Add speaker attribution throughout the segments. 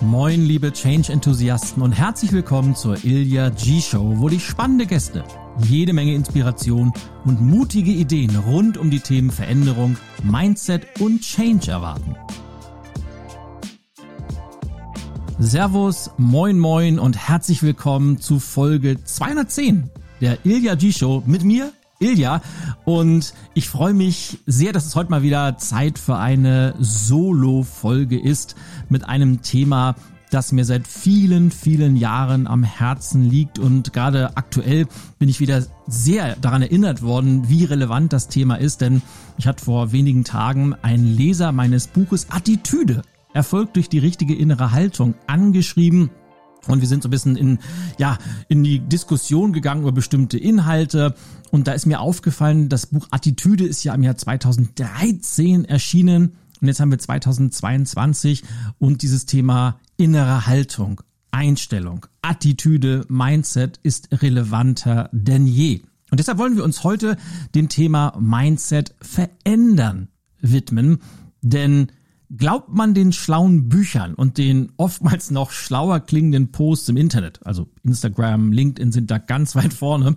Speaker 1: Moin, liebe Change-Enthusiasten und herzlich willkommen zur Ilya G-Show, wo dich spannende Gäste, jede Menge Inspiration und mutige Ideen rund um die Themen Veränderung, Mindset und Change erwarten. Servus, moin, moin und herzlich willkommen zu Folge 210 der Ilya G-Show mit mir, Ilja. Und ich freue mich sehr, dass es heute mal wieder Zeit für eine Solo-Folge ist mit einem Thema, das mir seit vielen, vielen Jahren am Herzen liegt. Und gerade aktuell bin ich wieder sehr daran erinnert worden, wie relevant das Thema ist. Denn ich hatte vor wenigen Tagen einen Leser meines Buches Attitüde, Erfolg durch die richtige innere Haltung, angeschrieben und wir sind so ein bisschen in, ja, in die Diskussion gegangen über bestimmte Inhalte. Und da ist mir aufgefallen, das Buch Attitüde ist ja im Jahr 2013 erschienen. Und jetzt haben wir 2022 und dieses Thema innere Haltung, Einstellung, Attitüde, Mindset ist relevanter denn je. Und deshalb wollen wir uns heute dem Thema Mindset verändern widmen. Denn Glaubt man den schlauen Büchern und den oftmals noch schlauer klingenden Posts im Internet, also Instagram, LinkedIn sind da ganz weit vorne,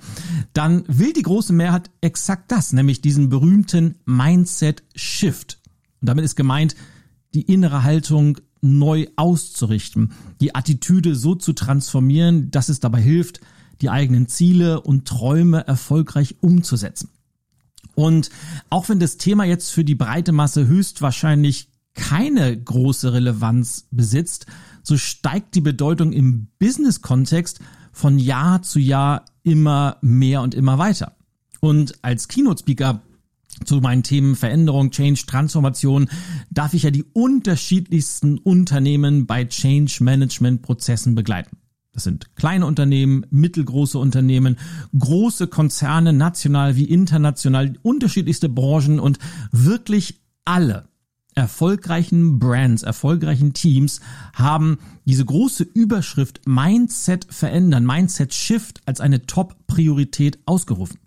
Speaker 1: dann will die große Mehrheit exakt das, nämlich diesen berühmten Mindset Shift. Und damit ist gemeint, die innere Haltung neu auszurichten, die Attitüde so zu transformieren, dass es dabei hilft, die eigenen Ziele und Träume erfolgreich umzusetzen. Und auch wenn das Thema jetzt für die breite Masse höchstwahrscheinlich keine große Relevanz besitzt, so steigt die Bedeutung im Business-Kontext von Jahr zu Jahr immer mehr und immer weiter. Und als Keynote-Speaker zu meinen Themen Veränderung, Change, Transformation darf ich ja die unterschiedlichsten Unternehmen bei Change Management Prozessen begleiten. Das sind kleine Unternehmen, mittelgroße Unternehmen, große Konzerne, national wie international, unterschiedlichste Branchen und wirklich alle erfolgreichen Brands, erfolgreichen Teams haben diese große Überschrift Mindset verändern, Mindset Shift als eine Top-Priorität ausgerufen.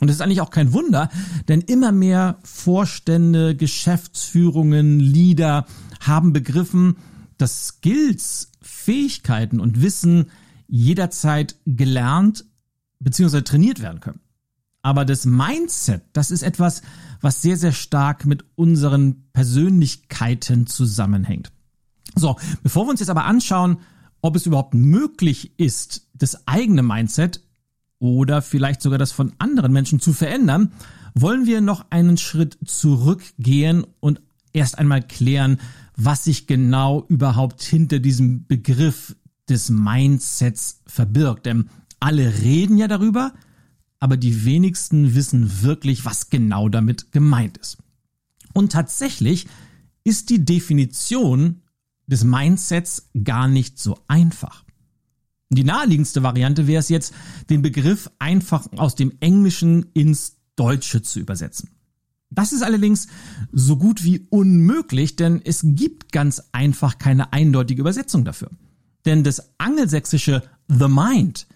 Speaker 1: Und das ist eigentlich auch kein Wunder, denn immer mehr Vorstände, Geschäftsführungen, Leader haben begriffen, dass Skills, Fähigkeiten und Wissen jederzeit gelernt bzw. trainiert werden können. Aber das Mindset, das ist etwas, was sehr, sehr stark mit unseren Persönlichkeiten zusammenhängt. So, bevor wir uns jetzt aber anschauen, ob es überhaupt möglich ist, das eigene Mindset oder vielleicht sogar das von anderen Menschen zu verändern, wollen wir noch einen Schritt zurückgehen und erst einmal klären, was sich genau überhaupt hinter diesem Begriff des Mindsets verbirgt. Denn alle reden ja darüber, aber die wenigsten wissen wirklich, was genau damit gemeint ist. Und tatsächlich ist die Definition des Mindsets gar nicht so einfach. Die naheliegendste Variante wäre es jetzt, den Begriff einfach aus dem Englischen ins Deutsche zu übersetzen. Das ist allerdings so gut wie unmöglich, denn es gibt ganz einfach keine eindeutige Übersetzung dafür. Denn das angelsächsische The Mind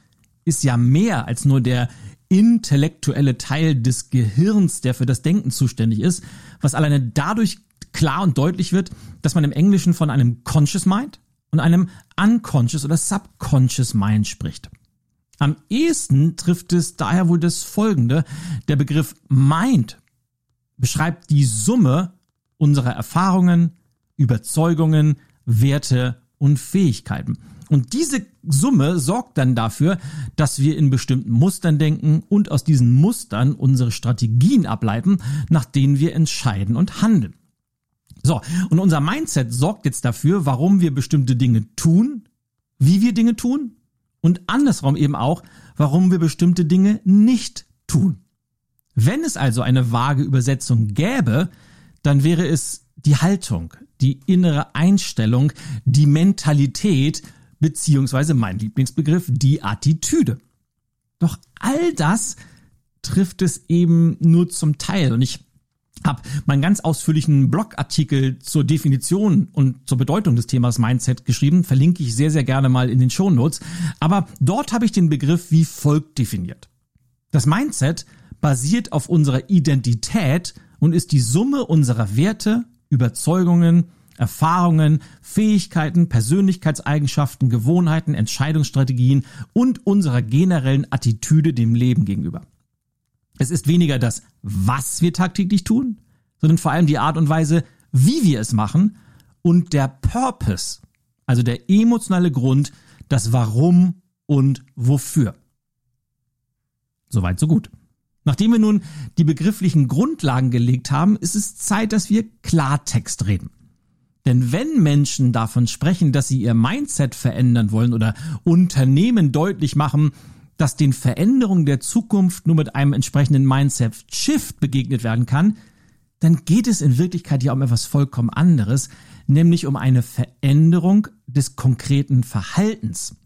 Speaker 1: ist ja mehr als nur der intellektuelle Teil des Gehirns, der für das Denken zuständig ist, was alleine dadurch klar und deutlich wird, dass man im Englischen von einem Conscious Mind und einem Unconscious oder Subconscious Mind spricht. Am ehesten trifft es daher wohl das Folgende. Der Begriff Mind beschreibt die Summe unserer Erfahrungen, Überzeugungen, Werte und Fähigkeiten. Und diese Summe sorgt dann dafür, dass wir in bestimmten Mustern denken und aus diesen Mustern unsere Strategien ableiten, nach denen wir entscheiden und handeln. So, und unser Mindset sorgt jetzt dafür, warum wir bestimmte Dinge tun, wie wir Dinge tun und andersrum eben auch, warum wir bestimmte Dinge nicht tun. Wenn es also eine vage Übersetzung gäbe, dann wäre es die Haltung, die innere Einstellung, die Mentalität, beziehungsweise mein Lieblingsbegriff, die Attitüde. Doch all das trifft es eben nur zum Teil. Und ich habe meinen ganz ausführlichen Blogartikel zur Definition und zur Bedeutung des Themas Mindset geschrieben, verlinke ich sehr, sehr gerne mal in den Show Notes. Aber dort habe ich den Begriff wie folgt definiert. Das Mindset basiert auf unserer Identität und ist die Summe unserer Werte, Überzeugungen, Erfahrungen, Fähigkeiten, Persönlichkeitseigenschaften, Gewohnheiten, Entscheidungsstrategien und unserer generellen Attitüde dem Leben gegenüber. Es ist weniger das, was wir tagtäglich tun, sondern vor allem die Art und Weise, wie wir es machen und der Purpose, also der emotionale Grund, das Warum und Wofür. Soweit, so gut. Nachdem wir nun die begrifflichen Grundlagen gelegt haben, ist es Zeit, dass wir Klartext reden. Denn wenn Menschen davon sprechen, dass sie ihr Mindset verändern wollen oder Unternehmen deutlich machen, dass den Veränderungen der Zukunft nur mit einem entsprechenden Mindset-Shift begegnet werden kann, dann geht es in Wirklichkeit ja um etwas vollkommen anderes, nämlich um eine Veränderung des konkreten Verhaltens.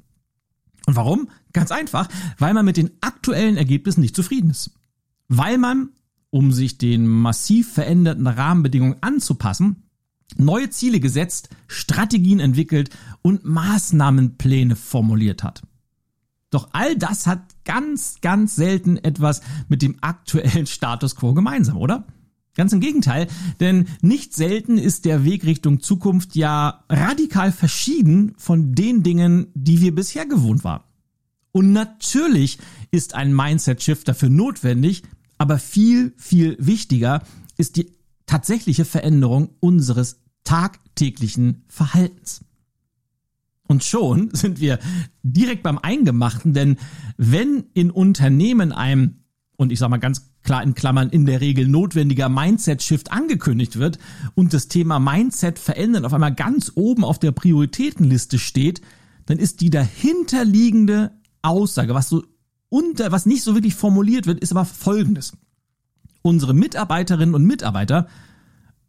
Speaker 1: Und warum? Ganz einfach, weil man mit den aktuellen Ergebnissen nicht zufrieden ist. Weil man, um sich den massiv veränderten Rahmenbedingungen anzupassen, neue Ziele gesetzt, Strategien entwickelt und Maßnahmenpläne formuliert hat. Doch all das hat ganz, ganz selten etwas mit dem aktuellen Status quo gemeinsam, oder? Ganz im Gegenteil, denn nicht selten ist der Weg Richtung Zukunft ja radikal verschieden von den Dingen, die wir bisher gewohnt waren. Und natürlich ist ein Mindset-Shift dafür notwendig, aber viel, viel wichtiger ist die tatsächliche Veränderung unseres tagtäglichen Verhaltens. Und schon sind wir direkt beim Eingemachten, denn wenn in Unternehmen einem, und ich sage mal ganz klar in Klammern, in der Regel notwendiger Mindset-Shift angekündigt wird und das Thema Mindset verändern auf einmal ganz oben auf der Prioritätenliste steht, dann ist die dahinterliegende Aussage, was so unter, was nicht so wirklich formuliert wird, ist aber folgendes. Unsere Mitarbeiterinnen und Mitarbeiter,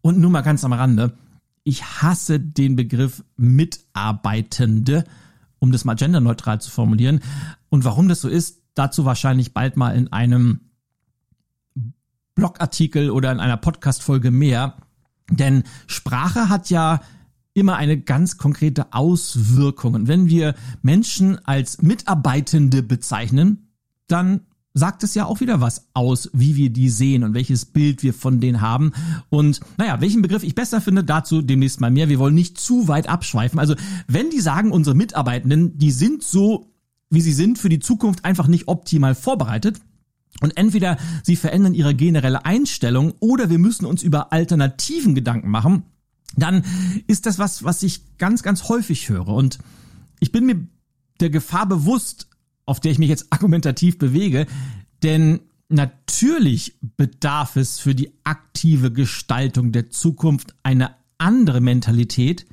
Speaker 1: und nur mal ganz am Rande, ich hasse den Begriff Mitarbeitende, um das mal genderneutral zu formulieren. Und warum das so ist, dazu wahrscheinlich bald mal in einem Blogartikel oder in einer Podcast-Folge mehr. Denn Sprache hat ja immer eine ganz konkrete Auswirkung. Und wenn wir Menschen als Mitarbeitende bezeichnen, dann sagt es ja auch wieder was aus, wie wir die sehen und welches Bild wir von denen haben. Und naja, welchen Begriff ich besser finde, dazu demnächst mal mehr. Wir wollen nicht zu weit abschweifen. Also wenn die sagen, unsere Mitarbeitenden, die sind so, wie sie sind, für die Zukunft einfach nicht optimal vorbereitet, und entweder sie verändern ihre generelle Einstellung oder wir müssen uns über Alternativen Gedanken machen, dann ist das was, was ich ganz, ganz häufig höre. Und ich bin mir der Gefahr bewusst, auf der ich mich jetzt argumentativ bewege, denn natürlich bedarf es für die aktive Gestaltung der Zukunft eine andere Mentalität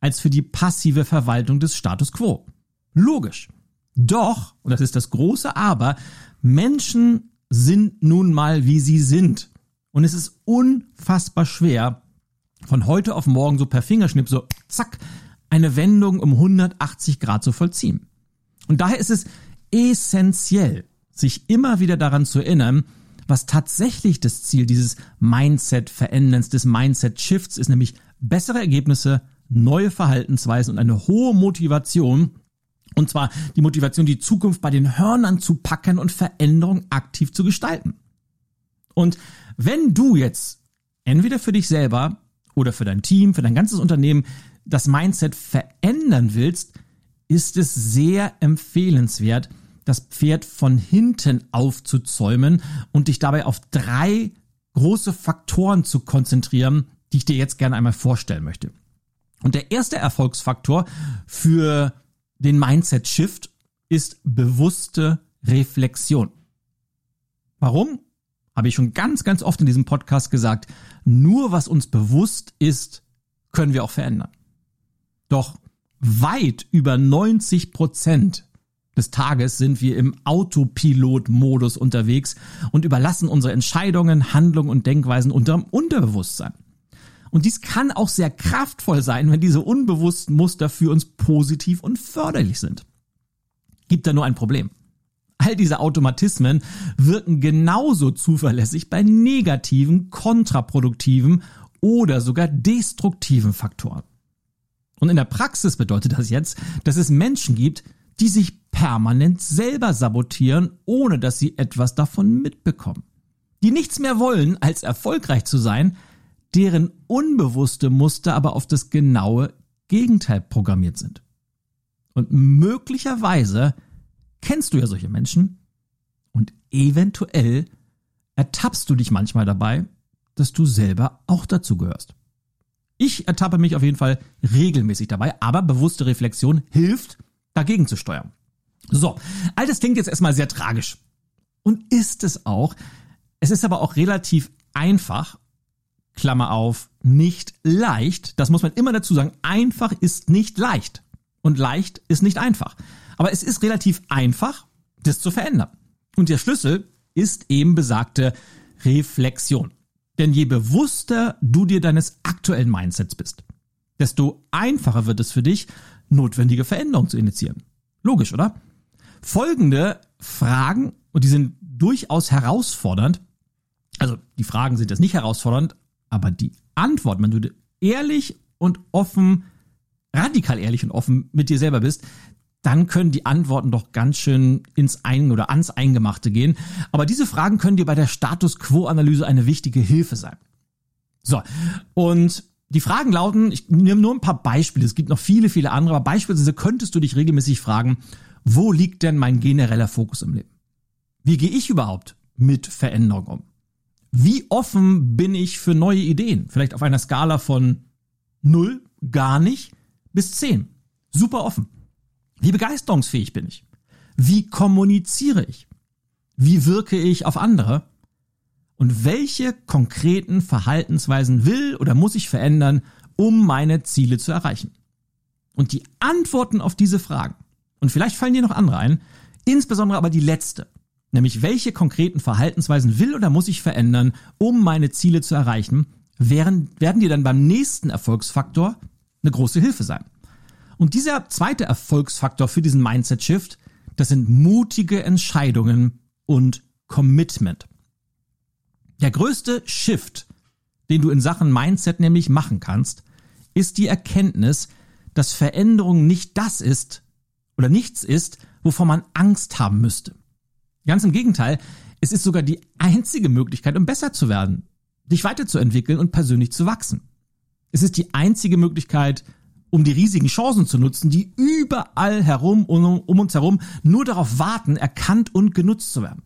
Speaker 1: als für die passive Verwaltung des Status quo. Logisch. Doch, und das ist das große Aber, Menschen sind nun mal, wie sie sind. Und es ist unfassbar schwer, von heute auf morgen so per Fingerschnipp so zack eine Wendung um 180 Grad zu vollziehen. Und daher ist es essentiell, sich immer wieder daran zu erinnern, was tatsächlich das Ziel dieses Mindset-Veränderns, des Mindset-Shifts ist, nämlich bessere Ergebnisse, neue Verhaltensweisen und eine hohe Motivation, und zwar die Motivation, die Zukunft bei den Hörnern zu packen und Veränderung aktiv zu gestalten. Und wenn du jetzt entweder für dich selber oder für dein Team, für dein ganzes Unternehmen das Mindset verändern willst, ist es sehr empfehlenswert, das Pferd von hinten aufzuzäumen und dich dabei auf drei große Faktoren zu konzentrieren, die ich dir jetzt gerne einmal vorstellen möchte. Und der erste Erfolgsfaktor für den Mindset Shift ist bewusste Reflexion. Warum? Habe ich schon ganz, ganz oft in diesem Podcast gesagt. Nur was uns bewusst ist, können wir auch verändern. Doch weit über 90 Prozent des Tages sind wir im Autopilot-Modus unterwegs und überlassen unsere Entscheidungen, Handlungen und Denkweisen unserem Unterbewusstsein. Und dies kann auch sehr kraftvoll sein, wenn diese unbewussten Muster für uns positiv und förderlich sind. Gibt da nur ein Problem. All diese Automatismen wirken genauso zuverlässig bei negativen, kontraproduktiven oder sogar destruktiven Faktoren. Und in der Praxis bedeutet das jetzt, dass es Menschen gibt, die sich permanent selber sabotieren, ohne dass sie etwas davon mitbekommen. Die nichts mehr wollen, als erfolgreich zu sein, deren unbewusste Muster aber auf das genaue Gegenteil programmiert sind. Und möglicherweise kennst du ja solche Menschen und eventuell ertappst du dich manchmal dabei, dass du selber auch dazu gehörst. Ich ertappe mich auf jeden Fall regelmäßig dabei, aber bewusste Reflexion hilft, dagegen zu steuern. So, all das klingt jetzt erstmal sehr tragisch. Und ist es auch. Es ist aber auch relativ einfach, Klammer auf, nicht leicht. Das muss man immer dazu sagen. Einfach ist nicht leicht. Und leicht ist nicht einfach. Aber es ist relativ einfach, das zu verändern. Und der Schlüssel ist eben besagte Reflexion. Denn je bewusster du dir deines aktuellen Mindsets bist, desto einfacher wird es für dich, notwendige Veränderungen zu initiieren. Logisch, oder? Folgende Fragen, und die sind durchaus herausfordernd, also die Fragen sind jetzt nicht herausfordernd, aber die Antwort, wenn du ehrlich und offen, radikal ehrlich und offen mit dir selber bist, dann können die Antworten doch ganz schön ins Ein- oder ans Eingemachte gehen. Aber diese Fragen können dir bei der Status Quo-Analyse eine wichtige Hilfe sein. So, und die Fragen lauten, ich nehme nur ein paar Beispiele, es gibt noch viele, viele andere, aber beispielsweise könntest du dich regelmäßig fragen, wo liegt denn mein genereller Fokus im Leben? Wie gehe ich überhaupt mit Veränderung um? Wie offen bin ich für neue Ideen? Vielleicht auf einer Skala von null, gar nicht, bis zehn. Super offen. Wie begeisterungsfähig bin ich? Wie kommuniziere ich? Wie wirke ich auf andere? Und welche konkreten Verhaltensweisen will oder muss ich verändern, um meine Ziele zu erreichen? Und die Antworten auf diese Fragen, und vielleicht fallen dir noch andere ein, insbesondere aber die letzte, nämlich welche konkreten Verhaltensweisen will oder muss ich verändern, um meine Ziele zu erreichen, werden, werden dir dann beim nächsten Erfolgsfaktor eine große Hilfe sein. Und dieser zweite Erfolgsfaktor für diesen Mindset-Shift, das sind mutige Entscheidungen und Commitment. Der größte Shift, den du in Sachen Mindset nämlich machen kannst, ist die Erkenntnis, dass Veränderung nicht das ist oder nichts ist, wovor man Angst haben müsste. Ganz im Gegenteil, es ist sogar die einzige Möglichkeit, um besser zu werden, dich weiterzuentwickeln und persönlich zu wachsen. Es ist die einzige Möglichkeit, um die riesigen Chancen zu nutzen, die überall herum um, um uns herum nur darauf warten, erkannt und genutzt zu werden.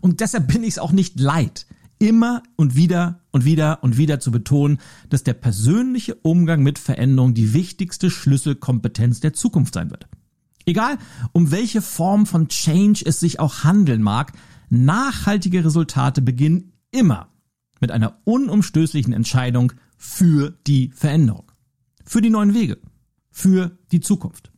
Speaker 1: Und deshalb bin ich es auch nicht leid, immer und wieder und wieder und wieder zu betonen, dass der persönliche Umgang mit Veränderung die wichtigste Schlüsselkompetenz der Zukunft sein wird. Egal, um welche Form von Change es sich auch handeln mag, nachhaltige Resultate beginnen immer mit einer unumstößlichen Entscheidung für die Veränderung, für die neuen Wege, für die Zukunft.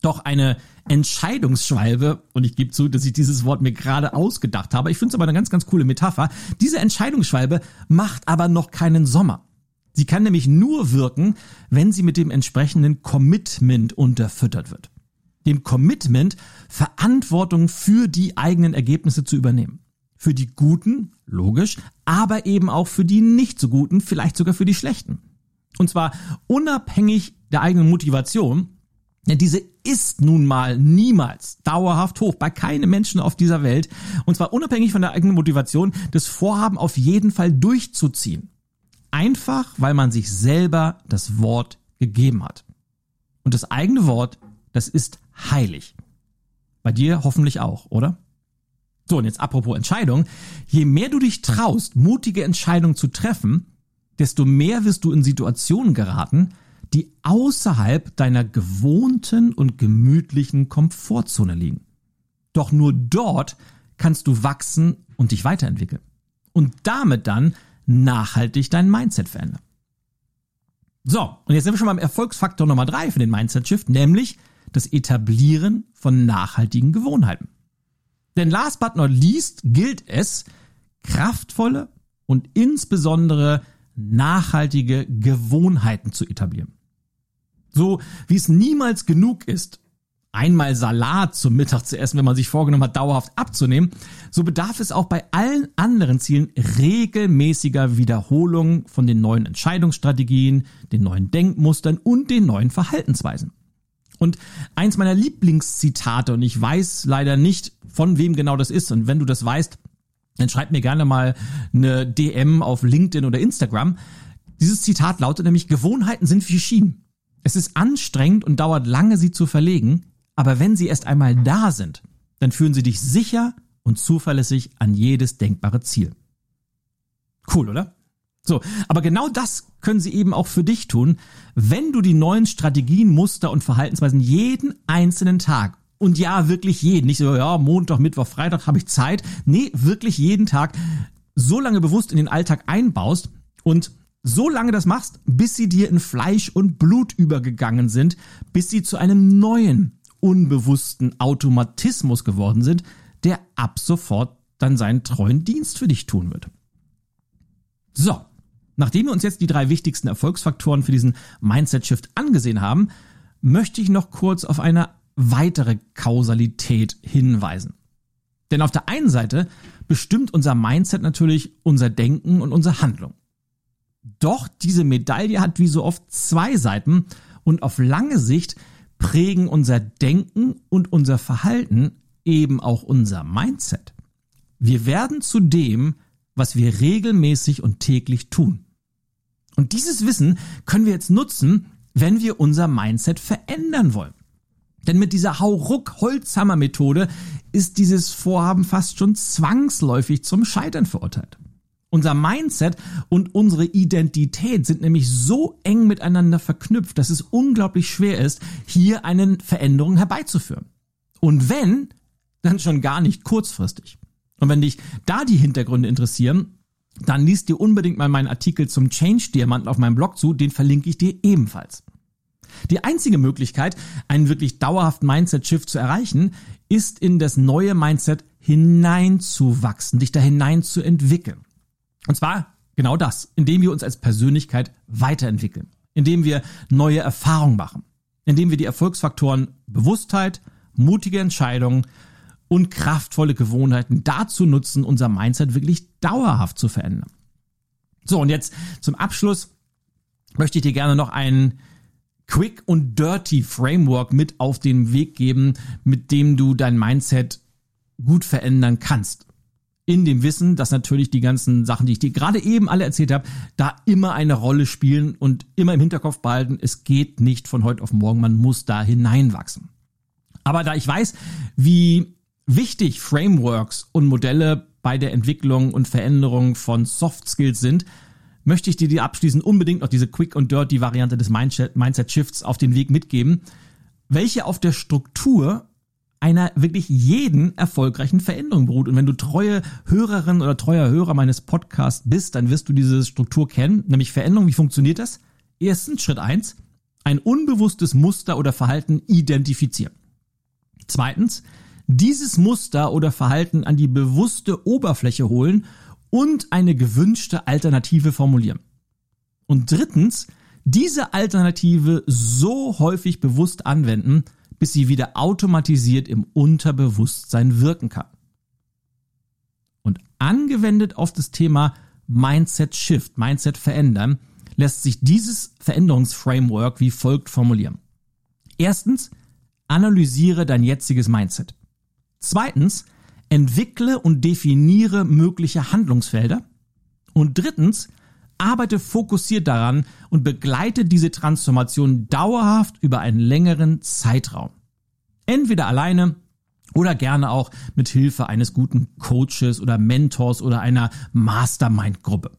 Speaker 1: Doch eine Entscheidungsschwalbe, und ich gebe zu, dass ich dieses Wort mir gerade ausgedacht habe, ich finde es aber eine ganz, ganz coole Metapher, diese Entscheidungsschwalbe macht aber noch keinen Sommer. Sie kann nämlich nur wirken, wenn sie mit dem entsprechenden Commitment unterfüttert wird dem Commitment, Verantwortung für die eigenen Ergebnisse zu übernehmen. Für die guten, logisch, aber eben auch für die nicht so guten, vielleicht sogar für die schlechten. Und zwar unabhängig der eigenen Motivation, diese ist nun mal niemals dauerhaft hoch bei keinem Menschen auf dieser Welt. Und zwar unabhängig von der eigenen Motivation, das Vorhaben auf jeden Fall durchzuziehen. Einfach, weil man sich selber das Wort gegeben hat. Und das eigene Wort, das ist heilig. Bei dir hoffentlich auch, oder? So, und jetzt apropos Entscheidung. Je mehr du dich traust, mutige Entscheidungen zu treffen, desto mehr wirst du in Situationen geraten, die außerhalb deiner gewohnten und gemütlichen Komfortzone liegen. Doch nur dort kannst du wachsen und dich weiterentwickeln. Und damit dann nachhaltig dein Mindset verändern. So, und jetzt sind wir schon beim Erfolgsfaktor Nummer drei für den Mindset Shift, nämlich das Etablieren von nachhaltigen Gewohnheiten. Denn last but not least gilt es, kraftvolle und insbesondere nachhaltige Gewohnheiten zu etablieren. So wie es niemals genug ist, einmal Salat zum Mittag zu essen, wenn man sich vorgenommen hat, dauerhaft abzunehmen, so bedarf es auch bei allen anderen Zielen regelmäßiger Wiederholung von den neuen Entscheidungsstrategien, den neuen Denkmustern und den neuen Verhaltensweisen. Und eins meiner Lieblingszitate, und ich weiß leider nicht, von wem genau das ist, und wenn du das weißt, dann schreibt mir gerne mal eine DM auf LinkedIn oder Instagram. Dieses Zitat lautet nämlich, Gewohnheiten sind wie Schienen. Es ist anstrengend und dauert lange, sie zu verlegen, aber wenn sie erst einmal da sind, dann führen sie dich sicher und zuverlässig an jedes denkbare Ziel. Cool, oder? So, aber genau das können sie eben auch für dich tun, wenn du die neuen Strategien, Muster und Verhaltensweisen jeden einzelnen Tag und ja, wirklich jeden, nicht so, ja, Montag, Mittwoch, Freitag habe ich Zeit. Nee, wirklich jeden Tag so lange bewusst in den Alltag einbaust und so lange das machst, bis sie dir in Fleisch und Blut übergegangen sind, bis sie zu einem neuen, unbewussten Automatismus geworden sind, der ab sofort dann seinen treuen Dienst für dich tun wird. So, nachdem wir uns jetzt die drei wichtigsten Erfolgsfaktoren für diesen Mindset-Shift angesehen haben, möchte ich noch kurz auf eine weitere Kausalität hinweisen. Denn auf der einen Seite bestimmt unser Mindset natürlich unser Denken und unsere Handlung. Doch diese Medaille hat wie so oft zwei Seiten und auf lange Sicht prägen unser Denken und unser Verhalten eben auch unser Mindset. Wir werden zu dem, was wir regelmäßig und täglich tun. Und dieses Wissen können wir jetzt nutzen, wenn wir unser Mindset verändern wollen. Denn mit dieser Hauruck-Holzhammer-Methode ist dieses Vorhaben fast schon zwangsläufig zum Scheitern verurteilt. Unser Mindset und unsere Identität sind nämlich so eng miteinander verknüpft, dass es unglaublich schwer ist, hier eine Veränderung herbeizuführen. Und wenn, dann schon gar nicht kurzfristig. Und wenn dich da die Hintergründe interessieren, dann liest dir unbedingt mal meinen Artikel zum Change Diamanten auf meinem Blog zu, den verlinke ich dir ebenfalls. Die einzige Möglichkeit, einen wirklich dauerhaften Mindset-Shift zu erreichen, ist in das neue Mindset hineinzuwachsen, dich da hinein zu entwickeln. Und zwar genau das, indem wir uns als Persönlichkeit weiterentwickeln, indem wir neue Erfahrungen machen, indem wir die Erfolgsfaktoren Bewusstheit, mutige Entscheidungen und kraftvolle Gewohnheiten dazu nutzen, unser Mindset wirklich dauerhaft zu verändern. So, und jetzt zum Abschluss möchte ich dir gerne noch einen Quick und Dirty Framework mit auf den Weg geben, mit dem du dein Mindset gut verändern kannst. In dem Wissen, dass natürlich die ganzen Sachen, die ich dir gerade eben alle erzählt habe, da immer eine Rolle spielen und immer im Hinterkopf behalten, es geht nicht von heute auf morgen, man muss da hineinwachsen. Aber da ich weiß, wie wichtig Frameworks und Modelle bei der Entwicklung und Veränderung von Soft Skills sind, möchte ich dir abschließend unbedingt noch diese Quick und Dirty Variante des Mindset Shifts auf den Weg mitgeben, welche auf der Struktur einer wirklich jeden erfolgreichen Veränderung beruht. Und wenn du treue Hörerin oder treuer Hörer meines Podcasts bist, dann wirst du diese Struktur kennen, nämlich Veränderung. Wie funktioniert das? Erstens, Schritt eins: ein unbewusstes Muster oder Verhalten identifizieren. Zweitens, dieses Muster oder Verhalten an die bewusste Oberfläche holen und eine gewünschte Alternative formulieren. Und drittens, diese Alternative so häufig bewusst anwenden, bis sie wieder automatisiert im Unterbewusstsein wirken kann. Und angewendet auf das Thema Mindset Shift, Mindset verändern, lässt sich dieses Veränderungsframework wie folgt formulieren. Erstens, analysiere dein jetziges Mindset. Zweitens, entwickle und definiere mögliche Handlungsfelder. Und drittens, arbeite fokussiert daran und begleite diese Transformation dauerhaft über einen längeren Zeitraum. Entweder alleine oder gerne auch mit Hilfe eines guten Coaches oder Mentors oder einer Mastermind-Gruppe.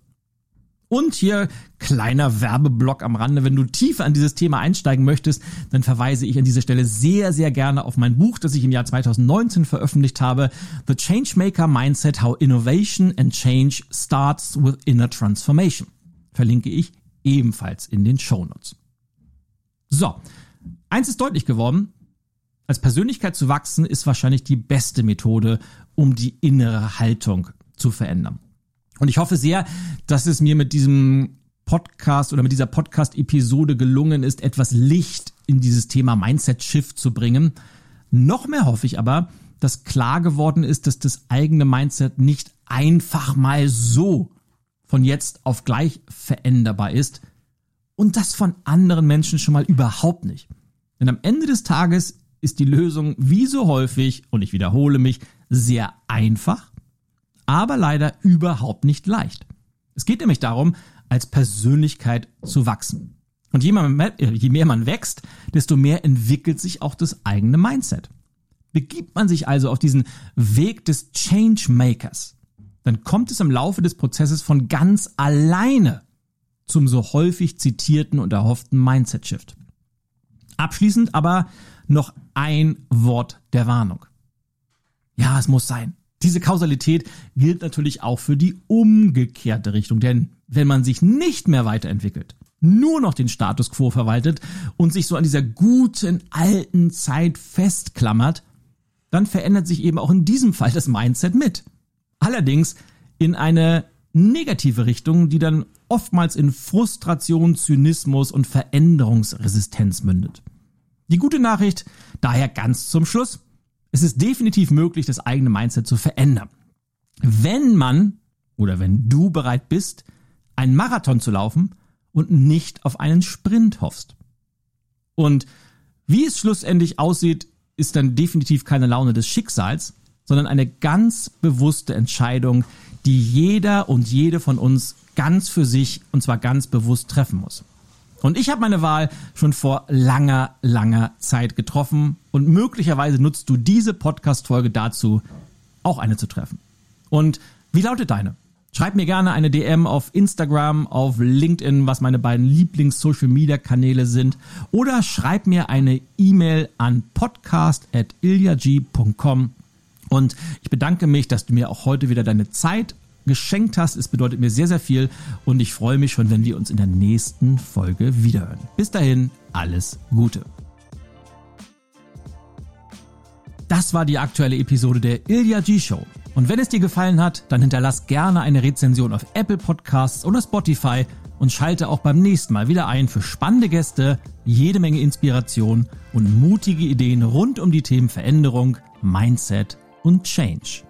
Speaker 1: Und hier kleiner Werbeblock am Rande. Wenn du tiefer an dieses Thema einsteigen möchtest, dann verweise ich an dieser Stelle sehr, sehr gerne auf mein Buch, das ich im Jahr 2019 veröffentlicht habe. The Changemaker Mindset, How Innovation and Change Starts with Inner Transformation. Verlinke ich ebenfalls in den Show Notes. So. Eins ist deutlich geworden. Als Persönlichkeit zu wachsen ist wahrscheinlich die beste Methode, um die innere Haltung zu verändern. Und ich hoffe sehr, dass es mir mit diesem Podcast oder mit dieser Podcast-Episode gelungen ist, etwas Licht in dieses Thema Mindset-Shift zu bringen. Noch mehr hoffe ich aber, dass klar geworden ist, dass das eigene Mindset nicht einfach mal so von jetzt auf gleich veränderbar ist und das von anderen Menschen schon mal überhaupt nicht. Denn am Ende des Tages ist die Lösung wie so häufig, und ich wiederhole mich, sehr einfach aber leider überhaupt nicht leicht. Es geht nämlich darum, als Persönlichkeit zu wachsen. Und je mehr, äh, je mehr man wächst, desto mehr entwickelt sich auch das eigene Mindset. Begibt man sich also auf diesen Weg des Changemakers, dann kommt es im Laufe des Prozesses von ganz alleine zum so häufig zitierten und erhofften Mindset-Shift. Abschließend aber noch ein Wort der Warnung. Ja, es muss sein. Diese Kausalität gilt natürlich auch für die umgekehrte Richtung, denn wenn man sich nicht mehr weiterentwickelt, nur noch den Status quo verwaltet und sich so an dieser guten alten Zeit festklammert, dann verändert sich eben auch in diesem Fall das Mindset mit. Allerdings in eine negative Richtung, die dann oftmals in Frustration, Zynismus und Veränderungsresistenz mündet. Die gute Nachricht daher ganz zum Schluss. Es ist definitiv möglich, das eigene Mindset zu verändern. Wenn man oder wenn du bereit bist, einen Marathon zu laufen und nicht auf einen Sprint hoffst. Und wie es schlussendlich aussieht, ist dann definitiv keine Laune des Schicksals, sondern eine ganz bewusste Entscheidung, die jeder und jede von uns ganz für sich und zwar ganz bewusst treffen muss. Und ich habe meine Wahl schon vor langer, langer Zeit getroffen und möglicherweise nutzt du diese Podcast-Folge dazu, auch eine zu treffen. Und wie lautet deine? Schreib mir gerne eine DM auf Instagram, auf LinkedIn, was meine beiden Lieblings-Social-Media-Kanäle sind. Oder schreib mir eine E-Mail an podcast.ilyag.com. Und ich bedanke mich, dass du mir auch heute wieder deine Zeit geschenkt hast. Es bedeutet mir sehr, sehr viel und ich freue mich schon, wenn wir uns in der nächsten Folge wiederhören. Bis dahin, alles Gute. Das war die aktuelle Episode der Ilya G Show. Und wenn es dir gefallen hat, dann hinterlass gerne eine Rezension auf Apple Podcasts oder Spotify und schalte auch beim nächsten Mal wieder ein für spannende Gäste, jede Menge Inspiration und mutige Ideen rund um die Themen Veränderung, Mindset und Change.